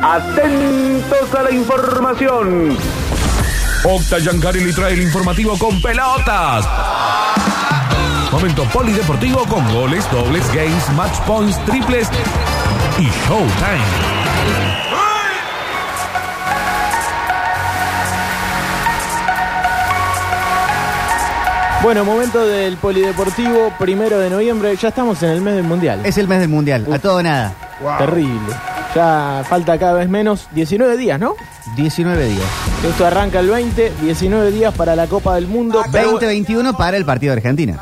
Atentos a la información. Octa Yancari le trae el informativo con pelotas. Momento polideportivo con goles, dobles, games, match points, triples y showtime. Bueno, momento del polideportivo, primero de noviembre. Ya estamos en el mes del mundial. Es el mes del mundial, a todo nada. Terrible. Ya falta cada vez menos 19 días, ¿no? 19 días. Esto arranca el 20, 19 días para la Copa del Mundo. pero- 20-21 para el partido de Argentina.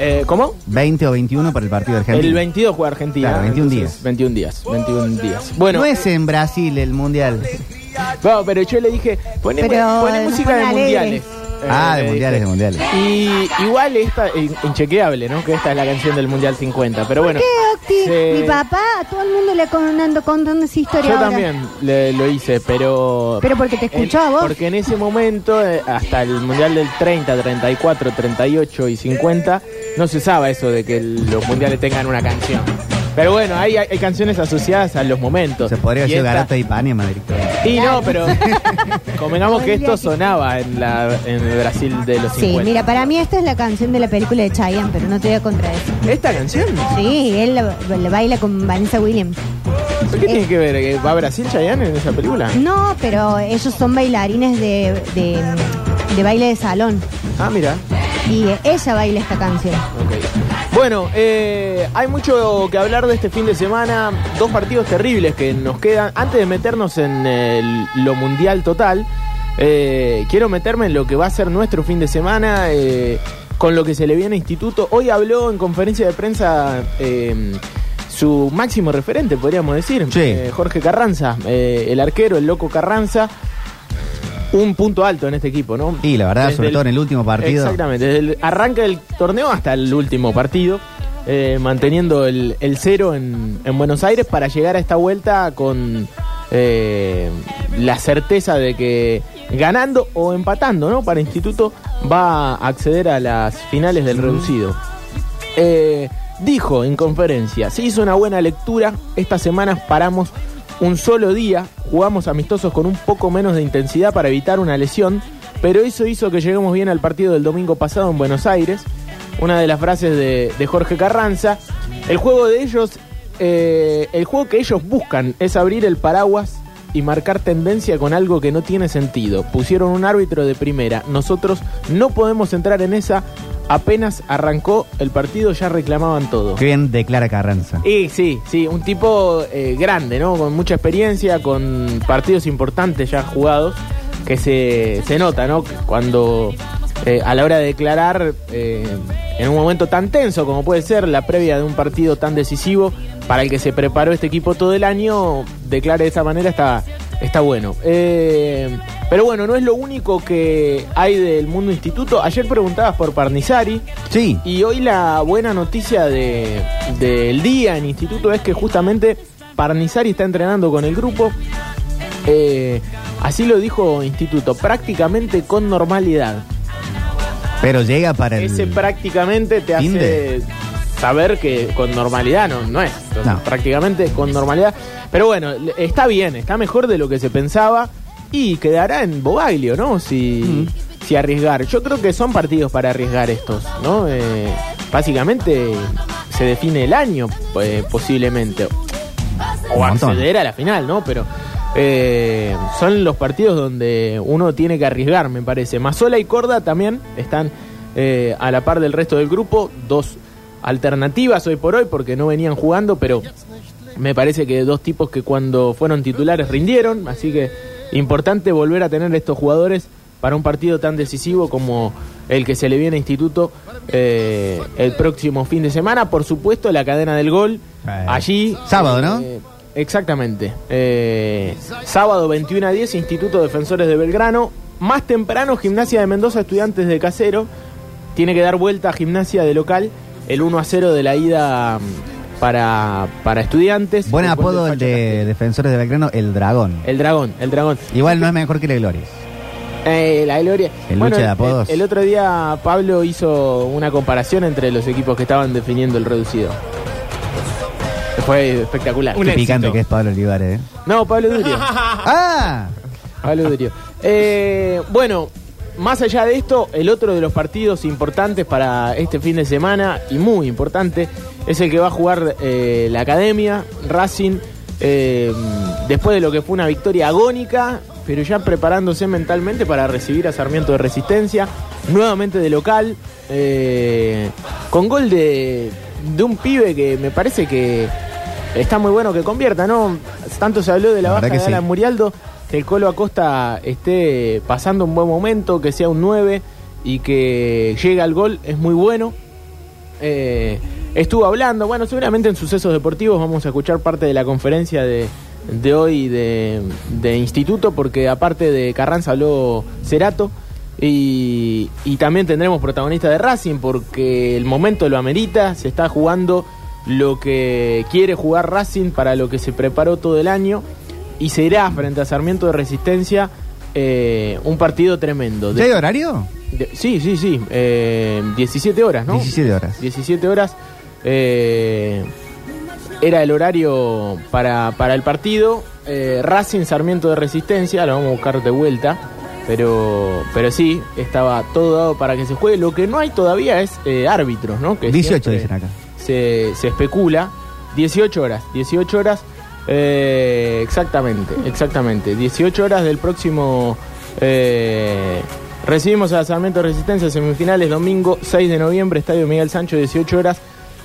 Eh, ¿Cómo? 20 o 21 para el partido de Argentina. El 22 juega Argentina. Claro, 21 entonces, días. 21 días, 21 días. Bueno, no es en Brasil el mundial. no, pero yo le dije, poné, Pero nos música pone de mundiales. Ah, Eh, de le mundiales, de mundiales. Y igual esta, in- inchequeable, ¿no? Que esta es la canción del Mundial 50. Pero bueno. ¿Qué, Octi? se- Mi papá, a todo el mundo le con- ando contando esa historia Yo ahora. también le- lo hice, pero... Pero porque te escuchó en- a vos. Porque en ese momento, eh, hasta el Mundial del 30, 34, 38 y 50, no se usaba eso de que el- los mundiales tengan una canción. Pero bueno, hay, hay canciones asociadas a los momentos. Se podría Y decir esta- Garota de Ipanema directamente. Y no, pero convengamos que esto sonaba en, la, en el Brasil de los Sí, 50. mira, para mí esta es la canción de la película de Chayanne, pero no te voy a contradecir. ¿Esta canción? Sí, él la, la baila con Vanessa Williams. ¿Por ¿Qué tiene que ver? ¿Que ¿Va a Brasil Chayanne en esa película? No, pero ellos son bailarines de, de, de baile de salón. Ah, mira. Y ella baila esta canción. Ok. Bueno, eh, hay mucho que hablar de este fin de semana. Dos partidos terribles que nos quedan. Antes de meternos en el- lo mundial total, eh, quiero meterme en lo que va a ser nuestro fin de semana. eh, con lo que se le viene a Instituto. Hoy habló en conferencia de prensa eh, su máximo referente, podríamos decir. Sí. eh, Jorge Carranza, eh, el arquero, el loco Carranza. Un punto alto en este equipo, ¿no? Y la verdad, Desde sobre el- todo en el último partido. Exactamente, desde el arranque del torneo hasta el último partido, eh, manteniendo el, el cero en, en Buenos Aires para llegar a esta vuelta con eh, la certeza de que ganando o empatando, ¿no? Para Instituto va a acceder a las finales del reducido. Eh, dijo en conferencia, se hizo una buena lectura, esta semana paramos un solo día, jugamos amistosos con un poco menos de intensidad para evitar una lesión, pero eso hizo que lleguemos bien al partido del domingo pasado en Buenos Aires. Una de las frases de, Jorge Carranza, el juego de ellos, eh, el juego que ellos buscan es abrir el paraguas y marcar tendencia con algo que no tiene sentido. Pusieron un árbitro de primera, nosotros no podemos entrar en esa. Apenas arrancó el partido ya reclamaban todo. Qué bien declara Carranza. Y sí, sí, un tipo eh, grande, ¿no? Con mucha experiencia, con partidos importantes ya jugados, que se, se nota, ¿no? Cuando eh, a la hora de declarar, eh, en un momento tan tenso como puede ser la previa de un partido tan decisivo, para el que se preparó este equipo todo el año, declare de esa manera está, está bueno. Eh, pero bueno, no es lo único que hay del mundo instituto. Ayer preguntabas por Parnizari. Sí. Y hoy la buena noticia de- del día en instituto es que justamente Parnizari está entrenando con el grupo. Eh, así lo dijo instituto, prácticamente con normalidad. Pero llega para el. Ese prácticamente te hace saber que con normalidad no, no es. Entonces, No. Prácticamente con normalidad. Pero bueno, le- está bien, está mejor de lo que se pensaba y quedará en Bobaglio, ¿no? Si, si arriesgar. Yo creo que son partidos para arriesgar estos, ¿no? Eh, básicamente se define el año, pues, posiblemente. O Un montón. acceder a la final, ¿no? Pero eh, son los partidos donde uno tiene que arriesgar, me parece. Mazola y Corda también están eh, a la par del resto del grupo. Dos alternativas hoy por hoy porque no venían jugando, pero me parece que dos tipos que cuando fueron titulares rindieron. Así que importante volver a tener estos jugadores para un partido tan decisivo como el que se le viene a Instituto eh, el próximo fin de semana. Por supuesto, la cadena del gol. Eh, Allí. sábado, ¿no? Exactamente. Eh, sábado 21 a 10, Instituto Defensores de Belgrano. Más temprano, Gimnasia de Mendoza, Estudiantes de Casero. Tiene que dar vuelta a Gimnasia de local. El 1 a 0 de la ida mm, para, para Estudiantes. Buen apodo el de. Defensores de Belgrano, el Dragón. El dragón, el dragón. Igual no es mejor que la Gloria. Eh, la gloria. El lucha de apodos. El, el otro día Pablo hizo una comparación entre los equipos que estaban definiendo el reducido. Fue espectacular. Un Qué éxito. picante que es Pablo Olivares, ¿eh? No, Pablo Durio. ¡Ah! Pablo Durio. Eh, bueno, más allá de esto, el otro de los partidos importantes para este fin de semana, y muy importante, es el que va a jugar eh, la Academia, Racing, eh, después de lo que fue una victoria agónica, pero ya preparándose mentalmente para recibir a Sarmiento de Resistencia, nuevamente de local, eh, con gol de, de un pibe que me parece que está muy bueno que convierta, ¿no? Tanto se habló de la, La baja de sí. Alan Murialdo, que el Colo Acosta esté pasando un buen momento, que sea un 9 y que llegue al gol, es muy bueno. Eh, estuvo hablando, bueno, seguramente en sucesos deportivos vamos a escuchar parte de la conferencia de, de hoy de, de Instituto, porque aparte de Carranza habló Cerato. Y, y también tendremos protagonista de Racing porque el momento lo amerita, se está jugando lo que quiere jugar Racing para lo que se preparó todo el año y será frente a Sarmiento de Resistencia eh, un partido tremendo. ¿Ya De- horario? de- sí, sí, sí, eh, 17 horas, ¿no? 17 horas. 17 horas. eh, era el horario para, para el partido. Eh, Racing Sarmiento de Resistencia, lo vamos a buscar de vuelta. Pero, pero sí, estaba todo dado para que se juegue. Lo que no hay todavía es eh, árbitros, ¿no? Que 18 siempre dicen acá. Se, se especula. 18 horas, 18 horas. eh, exactamente, exactamente. 18 horas del próximo. eh, recibimos a Sarmiento de Resistencia, semifinales, domingo 6 de noviembre, Estadio Miguel Sancho, 18 horas.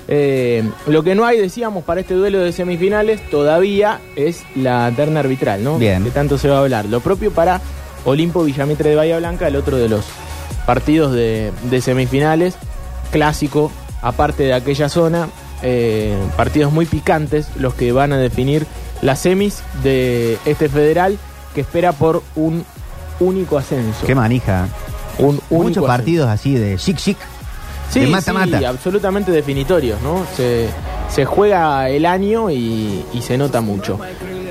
Eh, lo que no hay, decíamos, para este duelo de semifinales todavía es la terna arbitral, ¿no? Bien. Que tanto se va a hablar. Lo propio para Olimpo Villamitre de Bahía Blanca, el otro de los partidos de, de semifinales, clásico, aparte de aquella zona, eh, partidos muy picantes, los que van a definir las semis de este federal que espera por un único ascenso. Qué manija. Un Muchos partidos así de chic chic. Sí, de mata-mata. sí, absolutamente definitorios, ¿no? Se, se juega el año y, y se nota mucho.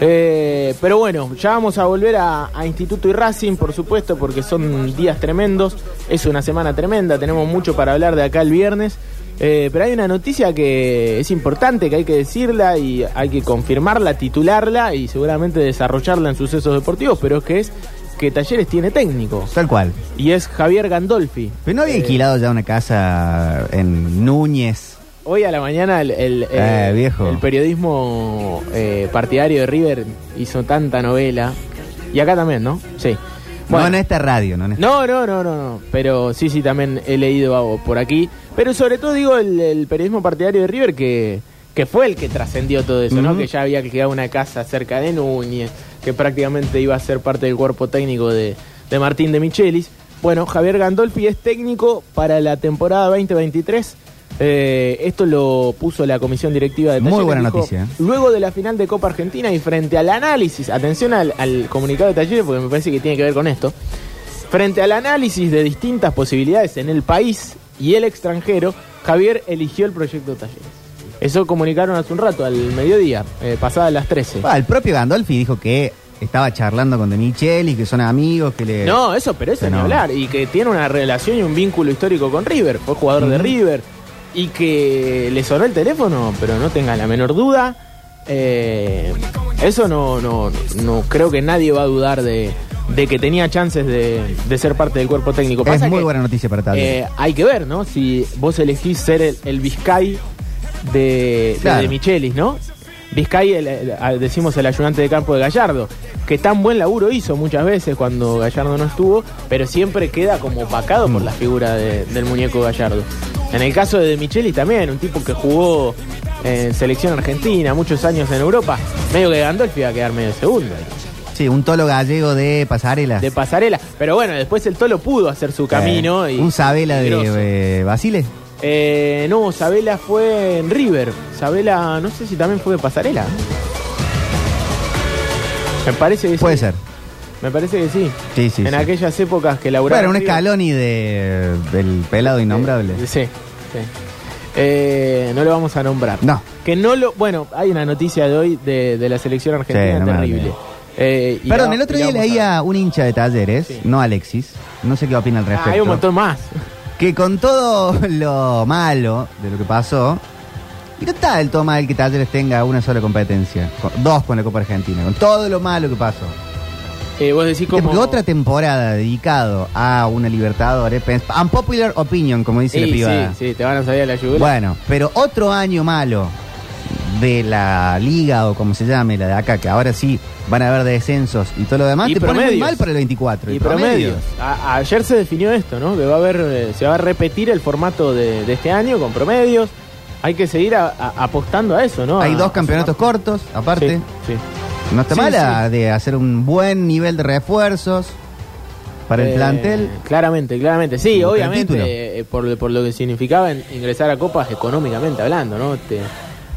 Eh, pero bueno, ya vamos a volver a, a Instituto y Racing, por supuesto, porque son días tremendos. Es una semana tremenda, tenemos mucho para hablar de acá el viernes. Eh, pero hay una noticia que es importante, que hay que decirla y hay que confirmarla, titularla y seguramente desarrollarla en sucesos deportivos, pero es que es que Talleres tiene técnico. Tal cual. Y es Javier Gandolfi. Pero no había Eh, alquilado ya una casa en Núñez. Hoy a la mañana el, el, Eh, viejo. el periodismo eh, partidario de River hizo tanta novela. Y acá también, ¿no? Sí. Bueno, No en esta radio, no en esta. no, no, no, no, no. Pero sí, sí, también he leído algo por aquí. Pero sobre todo digo el, el periodismo partidario de River que, que fue el que trascendió todo eso, ¿no? Que ya había quedado una casa cerca de Núñez, que prácticamente iba a ser parte del cuerpo técnico de, de Martín de Michelis. Bueno, Javier Gandolfi es técnico para la temporada 2023. Eh, esto lo puso la comisión directiva de Muy Talleres. buena dijo, noticia, ¿eh? Luego de la final de Copa Argentina y frente al análisis, atención al, al comunicado de Talleres porque me parece que tiene que ver con esto. Frente al análisis de distintas posibilidades en el país y el extranjero, Javier eligió el proyecto Talleres. Eso comunicaron hace un rato, al mediodía, eh, pasadas las 13. Ah, el propio Gandolfi dijo que estaba charlando con De que son amigos, que le. No, eso, pero eso ni no. hablar. Y que tiene una relación y un vínculo histórico con River. Fue jugador de. River. Y que le sonó el teléfono, pero no tenga la menor duda. eh, eso no, no, no creo que nadie va a dudar de, de que tenía chances de, de ser parte del cuerpo técnico. es Pasa muy que, buena noticia para Talleres. eh, hay que ver, ¿no? Si vos elegís ser el, el Vizcay de, de, Claro. de Michelis, ¿no? Vizcay, el- decimos el ayudante de campo de Gallardo, que tan buen laburo hizo muchas veces cuando Gallardo no estuvo, pero siempre queda como opacado por la figura de- del muñeco Gallardo. En el caso de Michelis también, un tipo que jugó en selección argentina, muchos años en Europa, medio que Gandolfi iba a quedar medio segundo sí, un tolo gallego de pasarela. de pasarela. Pero bueno, después el Tolo pudo hacer su camino. Eh, y, un Sabela de eh, Basile. Eh, no, Sabela fue en River. Sabela, no sé si también fue de pasarela. Me parece que Puede sí. ser. Me parece que sí. Sí, sí. en sí. aquellas épocas que laburaba. Bueno, un. Scaloni de, del pelado innombrable. Eh, sí, sí. Eh, no lo vamos a nombrar. No. Que no lo. Bueno, hay una noticia de hoy de, de la selección argentina Sí, no me terrible. Eh, Perdón, la- el otro día vamos a- leía un hincha de talleres, Sí. no Alexis, no sé qué opina al Ah, respecto. hay un montón más. Que con todo lo malo de lo que pasó, Y no está del todo mal que Talleres tenga una sola competencia. dos con la Copa Argentina, con todo lo malo que pasó. Eh, vos decís como... Porque otra temporada dedicado a una Libertadores, unpopular opinion, como dice Sí, la privada. sí, sí, te van a salir a la yugular. Bueno, pero otro año malo de la liga o como se llame, la de acá, que ahora sí van a haber descensos y todo lo demás, Y te pone muy promedios. mal para el 24. Y promedios. A- ayer se definió esto, ¿no? Que va a haber, eh, se va a repetir el formato de, de este año con promedios. Hay que seguir a- a- apostando a eso, ¿no? Hay A- dos campeonatos cortos, aparte. Sí, sí. No está Sí, mala de hacer un buen nivel de refuerzos para el Eh, plantel. Claramente, claramente. Sí, obviamente, eh, por, por lo que significaba ingresar a copas económicamente hablando, ¿no? Te-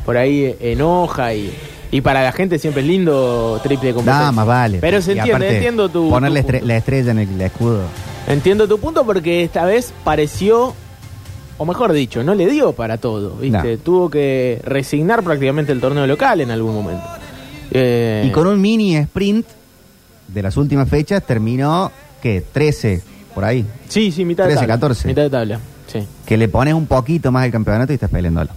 por ahí eh, enoja y, y para la gente siempre es lindo triple competencia. Nada más vale. Pero se Y entiende, aparte, entiendo tu, Poner tu la, estre- punto. la estrella en el, el escudo. Entiendo tu punto porque esta vez pareció, o mejor dicho, no le dio para todo, ¿viste? Tuvo que resignar prácticamente el torneo local en algún momento. Eh, Y con un mini sprint de las últimas fechas terminó, ¿qué? 13, por ahí. Sí, sí, mitad de 13, tabla. 14. Mitad de tabla, sí. Que le pones un poquito más el campeonato y estás peleándolo.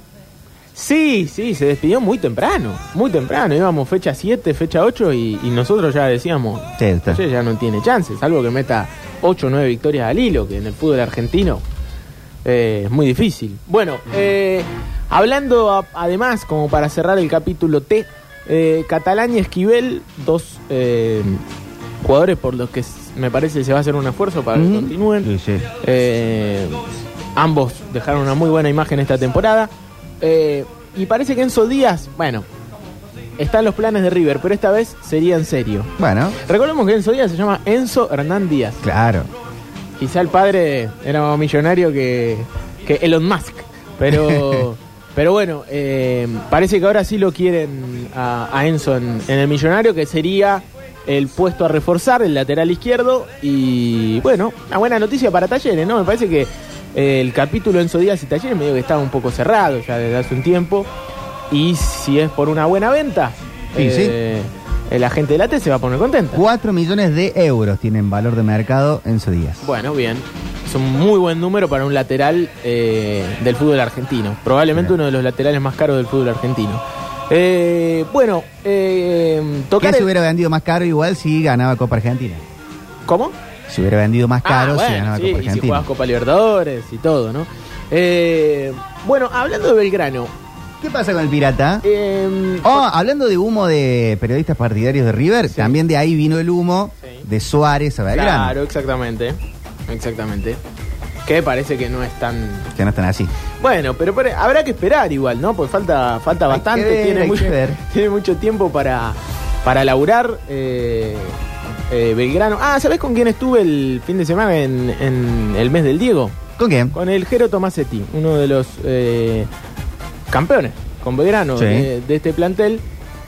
Sí, sí, se despidió muy temprano, muy temprano. Íbamos fecha 7, fecha 8 y, y nosotros ya decíamos, Sí, está. "Oye, ya no tiene chances, salvo que meta 8 o 9 victorias al hilo, que en el fútbol argentino eh, es muy difícil. Bueno, eh, hablando a- además, como para cerrar el capítulo T, eh, Catalán y Esquivel, dos eh, jugadores por los que me parece se va a hacer un esfuerzo para que continúen. Sí, sí. Eh, ambos dejaron una muy buena imagen esta temporada. Eh, y parece que Enzo Díaz, bueno, está en los planes de River, pero esta vez sería en serio. Bueno, Recordemos que Enzo Díaz se llama Enzo Hernán Díaz. claro. Quizá el padre era más millonario que, que Elon Musk. Pero, pero bueno, eh, parece que ahora sí lo quieren a, a Enzo en, en el millonario, que sería el puesto a reforzar, el lateral izquierdo. Y bueno, una buena noticia para Talleres, ¿no? Me parece que eh, el capítulo Enzo Díaz y Talleres medio que estaba un poco cerrado ya desde hace un tiempo. Y si es por una buena venta, Sí, sí. eh, el agente de la T se va a poner contenta. 4 millones de euros tienen valor de mercado en su días. Bueno, bien. Un muy buen número para un lateral eh, del fútbol argentino. Probablemente uno de los laterales más caros del fútbol argentino. Eh, bueno, eh, tocar. se el- hubiera vendido más caro igual si ganaba Copa Argentina. ¿Cómo? Se hubiera vendido más caro Ah, si bueno, ganaba sí, Copa y si Argentina. jugabas Copa Libertadores y todo, ¿no? Eh, bueno, hablando de Belgrano. ¿Qué pasa con el pirata? eh, Oh, hablando de humo de periodistas partidarios de River, Sí. también de ahí vino el humo Sí. de Suárez a Belgrano. claro, exactamente. Exactamente. Que parece que no es tan. Que no están así. Bueno, pero, habrá que esperar igual, ¿no? Porque falta, falta Hay bastante, ver, tiene, hay mucho, que ver. tiene mucho tiempo para, para laburar. eh, eh, Belgrano. Ah, ¿sabés con quién estuve el fin de semana en, en el mes del Diego? ¿Con quién? Con el Jero Tomasetti, uno de los eh, campeones con Belgrano Sí. de, de este plantel.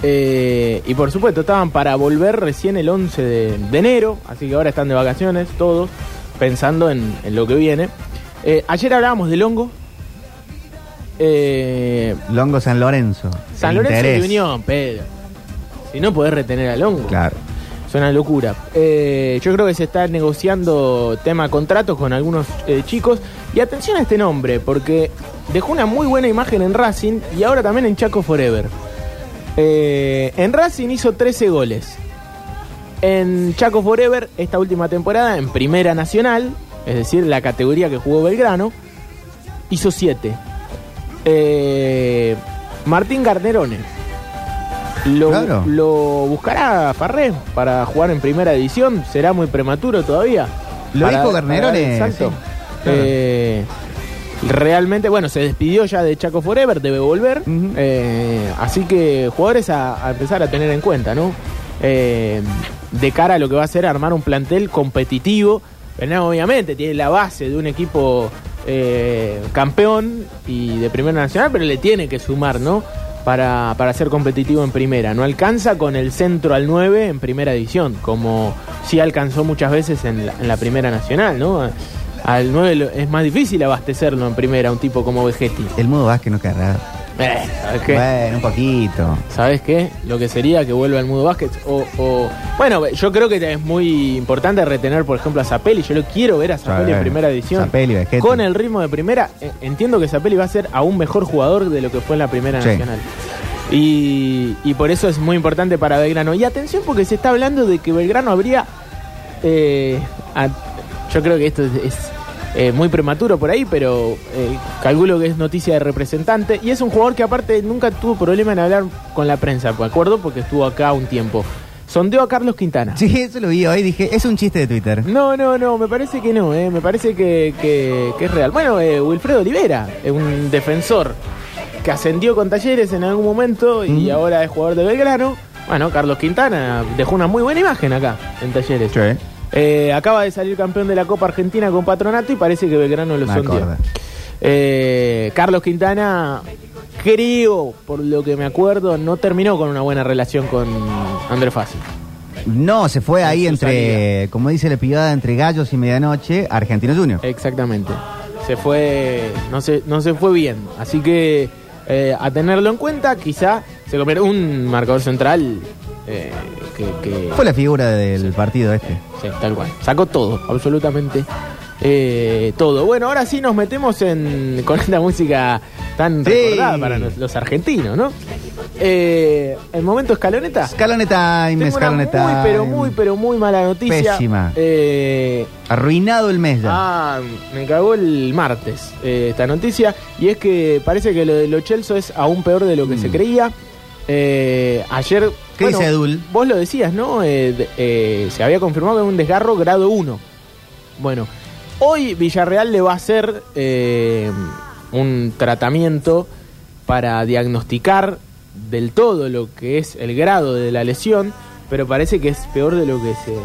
Eh, y por supuesto, estaban para volver recién el 11 de, de enero, así que ahora están de vacaciones todos, pensando en, en lo que viene. Eh, ayer hablábamos del hongo. Eh, Longo San Lorenzo. San El Lorenzo interés. y Unión, Pedro. Si no podés retener al hongo. Claro. Es una locura. Eh, yo creo que se está negociando tema contratos con algunos eh, chicos. Y atención a este nombre, porque dejó una muy buena imagen en Racing y ahora también en Chaco Forever. Eh, en Racing hizo 13 goles. En Chaco Forever, esta última temporada, en Primera Nacional, es decir, la categoría que jugó Belgrano, hizo 7. Eh, Martín Garnerone. Lo, Claro. lo buscará Farré para jugar en primera división. Será muy prematuro todavía. Lo Para- dijo Garnerone, sí, claro. Eh, realmente, bueno, se despidió ya de Chaco Forever, debe volver. Eh, así que jugadores a, a empezar a tener en cuenta, ¿no? Eh, de cara a lo que va a ser armar un plantel competitivo. Obviamente, tiene la base de un equipo eh, campeón y de Primera Nacional, pero le tiene que sumar, ¿no? Para, para ser competitivo en primera. No alcanza con el centro al 9 en primera división, como sí alcanzó muchas veces en la, en la Primera Nacional, ¿no? Al 9 lo- es más difícil abastecerlo en primera, un tipo como Vegetti. El modo Vázquez no querrá. Eh, ¿Sabes qué? Bueno, un poquito. ¿Sabes qué? Lo que sería que vuelva al mundo básquet. O, o- bueno, yo creo que es muy importante retener, por ejemplo, a Zapelli. Yo lo quiero ver a Zapelli en primera edición. Zapelli, Vegetti. Con el ritmo de primera, eh, entiendo que Zapelli va a ser aún mejor jugador de lo que fue en la primera Sí. nacional. Y, y por eso es muy importante para Belgrano. Y atención porque se está hablando de que Belgrano habría... eh, a- yo creo que esto es, es, eh, muy prematuro por ahí, pero eh, calculo que es noticia de representante. Y es un jugador que aparte nunca tuvo problema en hablar con la prensa, ¿de acuerdo? Porque estuvo acá un tiempo. Sondeó a Carlos Quintana. Sí, eso lo vi hoy. Dije, es un chiste de Twitter. No, no, no, me parece que no, eh, me parece que, que- que es real. Bueno, Wilfredo Olivera, un defensor que ascendió con Talleres en algún momento y Mm. ahora es jugador de Belgrano. Bueno, Carlos Quintana dejó una muy buena imagen acá en Talleres. Sí. Eh, acaba de salir campeón de la Copa Argentina con Patronato y parece que Belgrano lo sondeó. Eh, Carlos Quintana, creo, por lo que me acuerdo, no terminó con una buena relación con André Fassi. No, se fue ahí entre, como dice la pibada, entre gallos y medianoche, Argentino Junior. Exactamente. Se fue, no se, no se fue bien. Así que eh, a tenerlo en cuenta, quizá se convierte un marcador central eh, que, que- Fue la figura del partido este. Sí, tal cual. Sacó todo, absolutamente eh, todo. Bueno, ahora sí nos metemos en con esta música tan Sí. recordada para los, los argentinos, ¿no? Eh, el momento escaloneta. Escalone time, Tengo una escalone muy, pero muy, pero muy mala noticia. Pésima. Eh, Arruinado el mes ya. Ah, me cagó el martes eh, esta noticia. Y es que parece que lo de Lo Celso es aún peor de lo que se creía. Eh, ayer. ¿Qué dice Edul? Vos lo decías, ¿no? Eh, eh, se había confirmado que un desgarro grado 1. Bueno, hoy Villarreal le va a hacer eh, un tratamiento para diagnosticar del todo lo que es el grado de la lesión, pero parece que es peor de lo que se,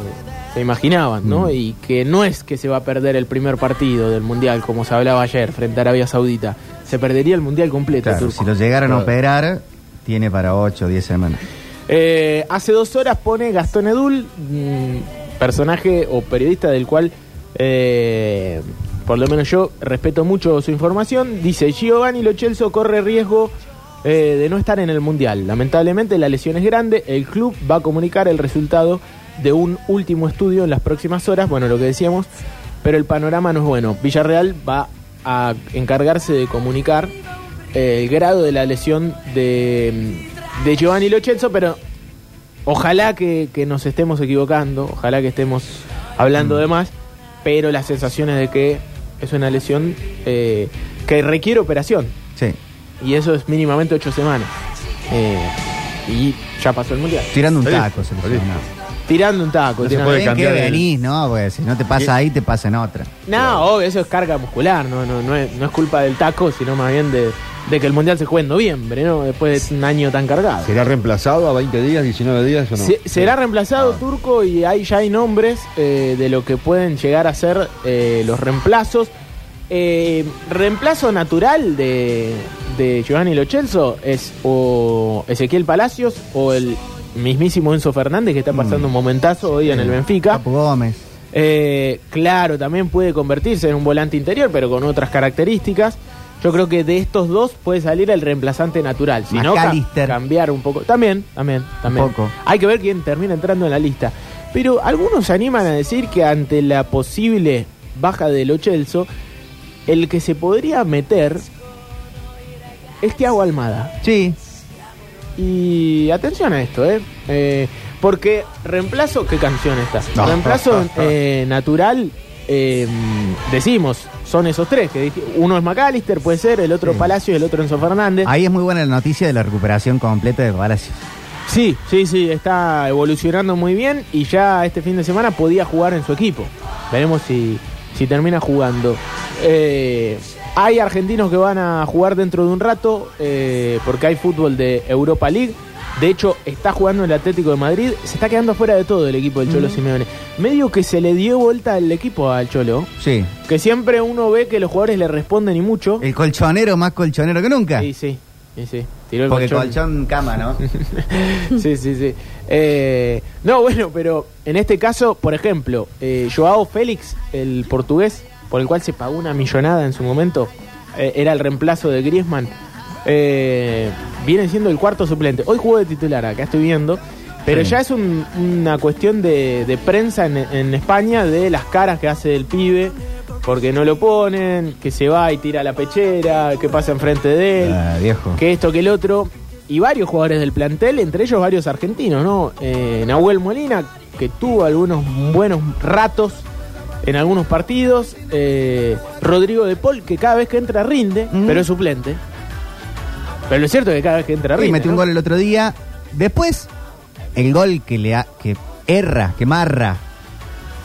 se imaginaban, ¿no? Mm. Y que no es que se va a perder el primer partido del Mundial, como se hablaba ayer, frente a Arabia Saudita. Se perdería el Mundial completo. Claro, si lo llegaran a operar, tiene para 8 o 10 semanas. Eh, hace dos horas pone Gastón Edul, mm, personaje o periodista del cual, eh, por lo menos yo respeto mucho su información. Dice: Giovanni Lo Celso corre riesgo eh, de no estar en el mundial. Lamentablemente, la lesión es grande. El club va a comunicar el resultado de un último estudio en las próximas horas. Bueno, lo que decíamos, pero el panorama no es bueno. Villarreal va a encargarse de comunicar el grado de la lesión de, de Giovanni Lo Celso, pero ojalá que, que nos estemos equivocando, ojalá que estemos hablando de más, pero la sensación es de que es una lesión eh, que requiere operación, Sí. y eso es mínimamente ocho semanas. Eh, y ya pasó el mundial. Tirando un taco, se. Tirando un taco. No se puede que cambiar el- venís, ¿no? Porque si no te pasa ahí, te pasa en otra. No, obvio, eso es carga muscular, no, no, no, es, no es culpa del taco, sino más bien de, de que el mundial se juegue en noviembre, ¿no? Después de un año tan cargado. ¿Será reemplazado a 20 días, 19 días o no? Se- será reemplazado Ah. Turco y hay, ya hay nombres eh, de lo que pueden llegar a ser eh, los reemplazos. Eh, reemplazo natural de, de Giovanni Lo Celso es o Ezequiel Palacios o el mismísimo Enzo Fernández que está pasando un momentazo hoy en el Benfica. Papu Gómez. Eh, claro, también puede convertirse en un volante interior, pero con otras características. Yo creo que de estos dos puede salir el reemplazante natural. Si no, ca- cambiar un poco. También, también, también. poco. Hay que ver quién termina entrando en la lista. Pero algunos se animan a decir que ante la posible baja de Lo Celso, el que se podría meter es Thiago Almada. Sí. Y atención a esto, ¿eh? Eh, porque reemplazo, ¿qué canción está? No. Reemplazo eh, natural, eh, decimos, son esos tres. que dije- Uno es McAllister, puede ser, el otro Sí. Palacio y el otro Enzo Fernández. Ahí es muy buena la noticia de la recuperación completa de Palacios. Sí, sí, sí, está evolucionando muy bien y ya este fin de semana podía jugar en su equipo. Veremos si, si termina jugando. Eh, hay argentinos que van a jugar dentro de un rato eh, porque hay fútbol de Europa League. De hecho, está jugando el Atlético de Madrid. Se está quedando fuera de todo el equipo del Cholo Simeone. Medio que se le dio vuelta el equipo al Cholo. Sí. Que siempre uno ve que los jugadores le responden y mucho. El colchonero más colchonero que nunca. Sí, sí, sí, sí. Tiró el Porque colchón. colchón cama, ¿no? sí, sí, sí. Eh, no, bueno, pero en este caso, por ejemplo, eh, Joao Félix, el portugués, por el cual se pagó una millonada en su momento, eh, era el reemplazo de Griezmann. Eh, viene siendo el cuarto suplente. Hoy jugó de titular, acá estoy viendo. Pero Sí. ya es un- una cuestión de, de prensa en, en España de las caras que hace el pibe, porque no lo ponen, que se va y tira la pechera, que pasa enfrente de él, Ah, viejo. que esto, que el otro. Y varios jugadores del plantel, entre ellos varios argentinos, ¿no? Eh, Nahuel Molina, que tuvo algunos buenos ratos en algunos partidos. eh, Rodrigo de Paul, que cada vez que entra rinde, Mm. pero es suplente. Pero lo cierto es que cada vez que entra Sí, rinde. metió un ¿no? gol el otro día. Después, el gol que le ha- que erra, que marra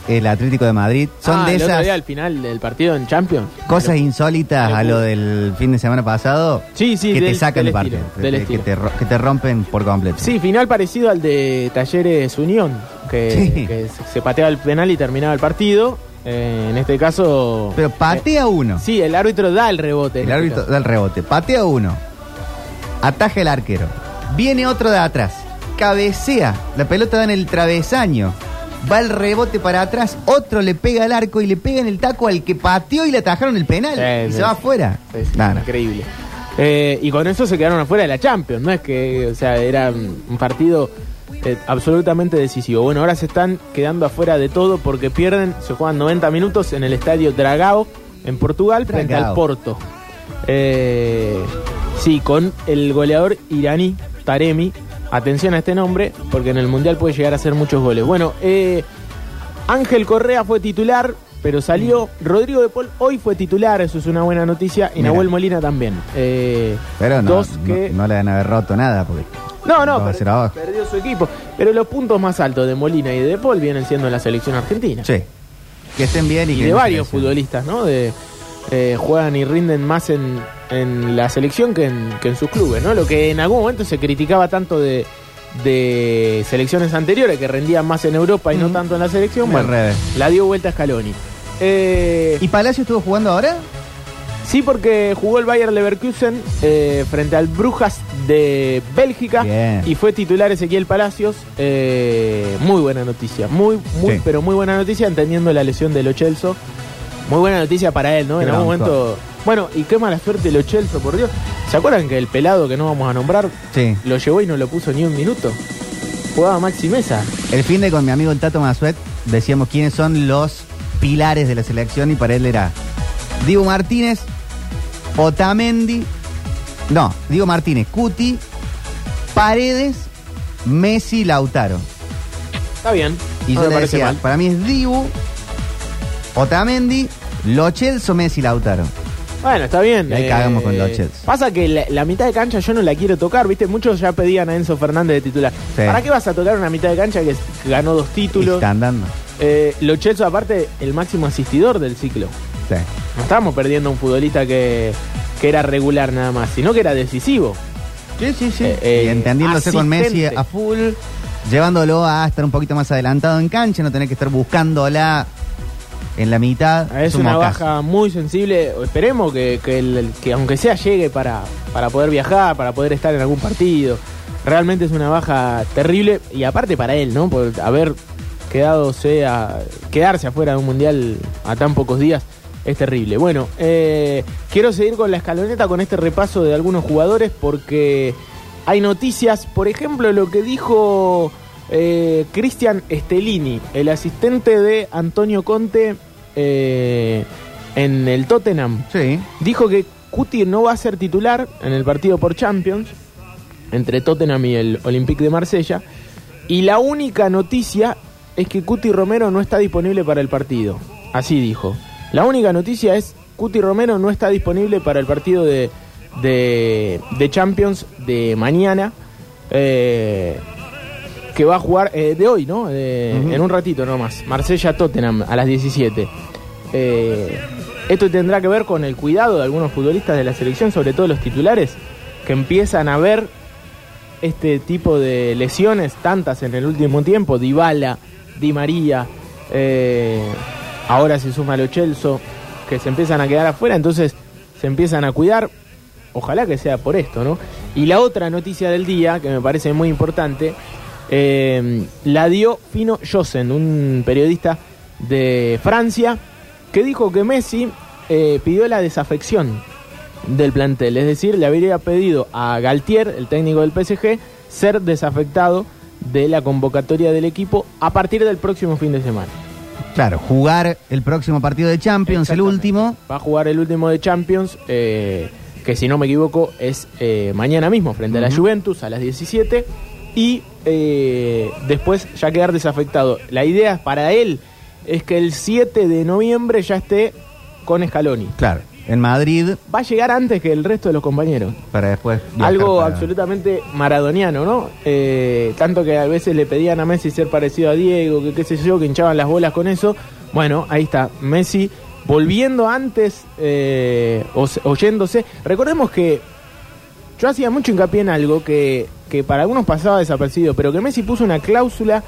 el Atlético de Madrid. Son Ah, de el otro esas día al final del partido en Champions. cosas insólitas a lo del fin de semana pasado Sí, sí, que te del- sacan del estilo, parte, del que, estilo. te, ro- que te rompen por completo. Sí, final parecido al de Talleres Unión, que, Sí. que se- se pateaba el penal y terminaba el partido. Eh, en este caso. Pero patea uno. eh, sí, el árbitro da el rebote. en El este árbitro caso. da el rebote. Patea uno. Ataja el arquero. Viene otro de atrás. Cabecea. La pelota da en el travesaño. Va el rebote para atrás. Otro le pega al arco y le pega en el taco al que pateó y le atajaron el penal. Sí, y sí. se va afuera. Sí. Increíble. Eh, y con eso se quedaron afuera de la Champions. No es que, o sea, era un partido eh, absolutamente decisivo. Bueno, ahora se están quedando afuera de todo porque pierden, se juegan 90 minutos en el estadio Dragao, en Portugal, frente al Porto. Eh, sí, con el goleador iraní, Taremi. Atención a este nombre, porque en el Mundial puede llegar a hacer muchos goles. Bueno, eh, Ángel Correa fue titular, pero salió. Rodrigo de Paul hoy fue titular, eso es una buena noticia. Y Mira. Nahuel Molina también. Eh, Pero no, dos no- que. no le van a haber roto nada. Porque No, no, ser abajo. perdió su equipo. Pero los puntos más altos de Molina y de Paul vienen siendo en la selección argentina. Sí. Que estén bien y, y que de varios futbolistas, ¿no? De, eh, juegan y rinden más en, en la selección que en, que en sus clubes, ¿no? Lo que en algún momento se criticaba tanto de, de selecciones anteriores, que rendían más en Europa y no tanto en la selección, bueno, la dio vuelta a Scaloni. Eh, ¿Y Palacio estuvo jugando ahora? sí, porque jugó el Bayer Leverkusen eh, frente al Brujas de Bélgica Bien. y fue titular Ezequiel Palacios. Eh, muy buena noticia, muy, muy, Sí. pero muy buena noticia, entendiendo la lesión de Lo Celso. Muy buena noticia para él, ¿no? Qué en algún momento. Bueno, y qué mala suerte Lo Celso, por Dios. ¿Se acuerdan que el pelado que no vamos a nombrar Sí. lo llevó y no lo puso ni un minuto? Jugaba Maxi Mesa. El fin de con mi amigo el Tato Masuet decíamos quiénes son los pilares de la selección y para él era Diego Martínez, Otamendi, no, Diego Martínez, Cuti, Paredes, Messi, Lautaro. Está bien. Y no yo me le parece decía, mal. para mí es Dibu, Otamendi, Lo Celso, Messi, Lautaro. Bueno, está bien. Y ahí cagamos con los Chelsea. Pasa que la, la mitad de cancha yo no la quiero tocar, ¿viste? Muchos ya pedían a Enzo Fernández de titular. Sí. ¿Para qué vas a tocar una mitad de cancha que ganó dos Y títulos? está andando. Eh, Lo Celso, aparte, el máximo asistidor del ciclo. Sí. No estábamos perdiendo un futbolista que, que era regular nada más, sino que era decisivo. Sí, sí, sí. Eh, eh, y entendiéndose con Messi a full, llevándolo a estar un poquito más adelantado en cancha, no tener que estar buscándola en la mitad. Es un una baja muy sensible. Esperemos que, que, el- que aunque sea llegue para, para poder viajar, para poder estar en algún partido. Realmente es una baja terrible y aparte para él, ¿no? Por haber quedado a, quedarse afuera de un mundial a tan pocos días es terrible. Bueno, eh, quiero seguir con la escaloneta con este repaso de algunos jugadores porque hay noticias, por ejemplo, lo que dijo eh, Cristian Stellini, el asistente de Antonio Conte eh, en el Tottenham. Sí. Dijo que Cuti no va a ser titular en el partido por Champions entre Tottenham y el Olympique de Marsella. Y la única noticia es que Cuti Romero no está disponible para el partido. Así dijo. La única noticia es Cuti Romero no está disponible para el partido de, de, de Champions de mañana. eh, que va a jugar eh, de hoy, ¿no? Eh. En un ratito nomás. Marsella-Tottenham a las 17. Eh, esto tendrá que ver con el cuidado de algunos futbolistas de la selección, sobre todo los titulares, que empiezan a ver este tipo de lesiones, tantas en el último tiempo, Dybala, Di María, eh, ahora se suma Lo Celso, que se empiezan a quedar afuera, entonces se empiezan a cuidar, ojalá que sea por esto, ¿no? Y la otra noticia del día, que me parece muy importante, eh, la dio Fino Josen, un periodista de Francia, que dijo que Messi eh, pidió la desafección del plantel. Es decir, le habría pedido a Galtier, el técnico del PSG, ser desafectado de la convocatoria del equipo a partir del próximo fin de semana. Claro, jugar el próximo partido de Champions, el último. Va a jugar el último de Champions, eh, que si no me equivoco es eh, mañana mismo, frente a la Juventus a las 17. Y eh, después ya quedar desafectado. La idea para él es que el 7 de noviembre ya esté con Scaloni. Claro, en Madrid Va a llegar antes que el resto de los compañeros. para después. Algo para- absolutamente maradoniano, ¿no? Eh, tanto que a veces le pedían a Messi ser parecido a Diego, que qué sé yo, que hinchaban las bolas con eso. Bueno, ahí está, Messi volviendo antes, eh, oyéndose. Recordemos que yo hacía mucho hincapié en algo que, que para algunos pasaba desapercibido, pero que Messi puso una cláusula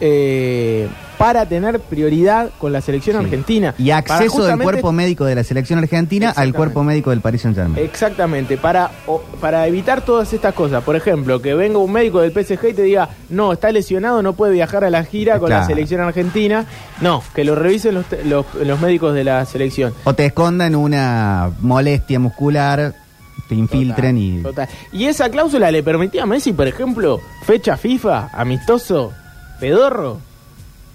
eh, para tener prioridad con la selección Sí. argentina. Y acceso del cuerpo médico de la selección argentina al cuerpo médico del Paris Saint Germain. Exactamente, para, o- para evitar todas estas cosas. Por ejemplo, que venga un médico del PSG y te diga, no, está lesionado, no puede viajar a la gira con la selección argentina. No, que lo revisen los, los, los médicos de la selección. O te escondan una molestia muscular, te infiltren y. Total. Y esa cláusula le permitía a Messi, por ejemplo, fecha FIFA, amistoso, pedorro,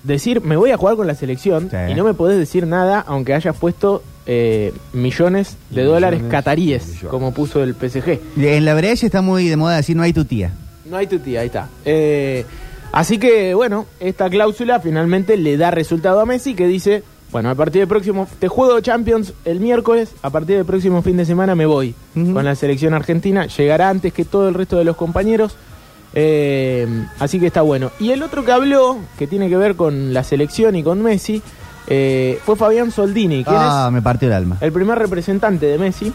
decir, me voy a jugar con la selección Sí. y no me podés decir nada aunque hayas puesto eh, millones de Millones dólares cataríes, millones. como puso el PSG. En la brecha está muy de moda decir no hay tu tía. No hay tu tía, ahí está. Eh, así que, bueno, esta cláusula finalmente le da resultado a Messi que dice, bueno, a partir del próximo, te juego Champions el miércoles, a partir del próximo fin de semana me voy con la selección argentina, llegará antes que todo el resto de los compañeros. Eh, así que está bueno. Y el otro que habló, que tiene que ver con la selección y con Messi, eh, fue Fabián Soldini, Ah, es me partió el alma. el primer representante de Messi,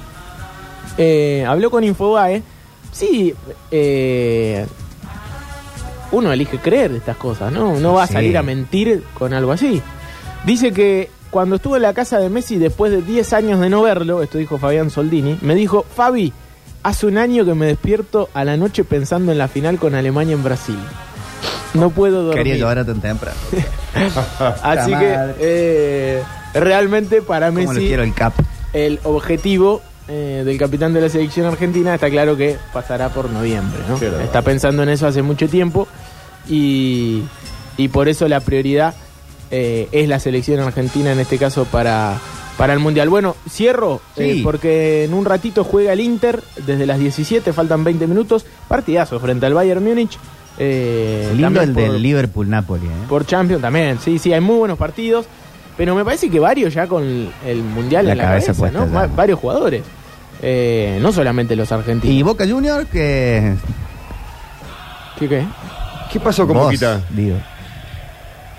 eh, habló con Infobae. Sí, eh, uno elige creer estas cosas, ¿no? No va a salir a mentir con algo así. Dice que cuando estuvo en la casa de Messi después de 10 años de no verlo, esto dijo Fabián Soldini, me dijo, Fabi, hace un año que me despierto a la noche pensando en la final con Alemania en Brasil. No puedo dormir. Quería llevar a tan temprano. Así que eh, realmente para Como lo Messi quiero el cap. el objetivo eh, del capitán de la selección argentina está claro que pasará por noviembre. ¿no? Claro. Está pensando en eso hace mucho tiempo y, y por eso la prioridad eh, es la selección argentina en este caso para, para el Mundial. Bueno, cierro eh, porque en un ratito juega el Inter desde las 17, faltan 20 minutos, partidazo frente al Bayern Múnich. eh, Lindo el por- del Liverpool-Napoli. ¿eh? por Champions también, sí, sí, hay muy buenos partidos. Pero me parece que varios ya con el Mundial La en la cabeza cabeza, puesta ¿no? Va- varios jugadores. Eh, no solamente los argentinos. Y Boca Junior, que. ¿Qué qué? ¿Qué pasó con vos, Boquita? digo.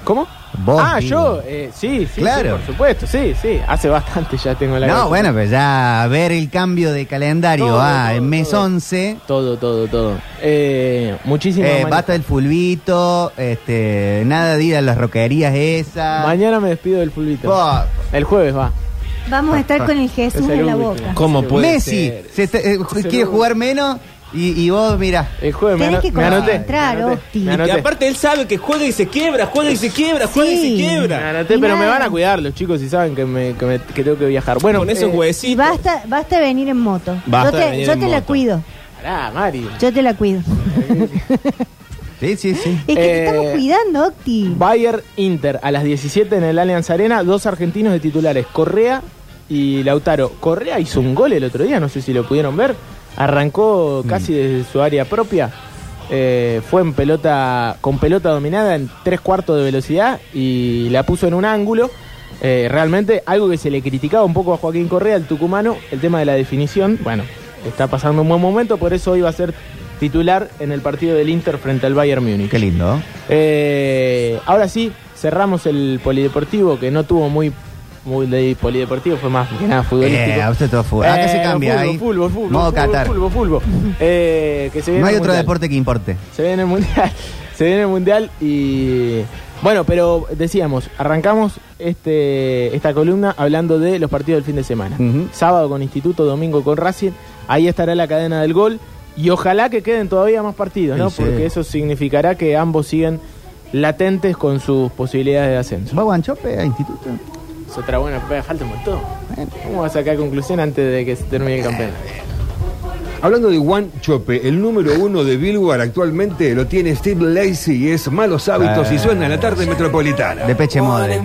¿Cómo? Vos, ah, digo. yo, eh, sí, sí, Claro. sí, por supuesto, sí, sí. Hace bastante ya tengo la No, cabeza. bueno, pues ya ver el cambio de calendario Todo, ah, todo, en mes todo. 11. Todo, todo, todo. Eh, muchísimas Eh, basta el fulbito, este, nada de ir a las roquerías esas. Mañana me despido del fulbito. Buah. El jueves va. Vamos a estar con el Jesús el en la boca. ¿Cómo puede Messi ser? se está- eh, quiere jugar menos y, y vos, mira. El jueves me, Tenés que me anoté. concentrar, me anoté, Octi. me Y anoté. aparte él sabe que juega y se quiebra, juega y se quiebra, juega y Sí. se Me quiebra. anoté, pero me van a cuidar los chicos y saben que, me, que, me- que tengo que viajar. Bueno, Con esos eh, Y huesitos. basta, basta venir en moto. Basta yo de te, venir yo en te la moto. cuido. Pará, Mari. Yo te la cuido. Sí, sí, sí. Es que te Eh, estamos cuidando, Octi. Bayern Inter a las 17 en el Allianz Arena, dos argentinos de titulares, Correa y Lautaro. Correa hizo un gol el otro día, no sé si lo pudieron ver. Arrancó casi desde su área propia. Eh, fue en pelota con pelota dominada en tres cuartos de velocidad y la puso en un ángulo. Eh, realmente algo que se le criticaba un poco a Joaquín Correa, el tucumano, el tema de la definición. Bueno, está pasando un buen momento, por eso hoy va a ser titular en el partido del Inter frente al Bayern Múnich. Qué lindo. Eh, ahora sí, cerramos el polideportivo que no tuvo muy muy de polideportivo, fue más que nada futbolístico. Eh, a usted todo fútbol. Acá se Eh, cambia fútbol, ahí. Fútbol, fútbol, Modo fútbol, Qatar. fútbol, fútbol. Eh, que se viene No hay otro mundial. deporte que importe. Se viene el mundial. Se viene el mundial y bueno, pero decíamos, arrancamos este esta columna hablando de los partidos del fin de semana. Sábado con Instituto, domingo con Racing. Ahí estará la cadena del gol y ojalá que queden todavía más partidos, ¿no? Sí, sí. Porque eso significará que ambos siguen latentes con sus posibilidades de ascenso. ¿Va Guanchope a instituto? Es otra buena falta un montón. ¿Cómo vas a sacar conclusión antes de que se termine el campeonato? Hablando de Juan Chope, el número uno de Billboard actualmente lo tiene Steve Lacey y es Malos Hábitos y suena en la tarde metropolitana. De Peche Mode.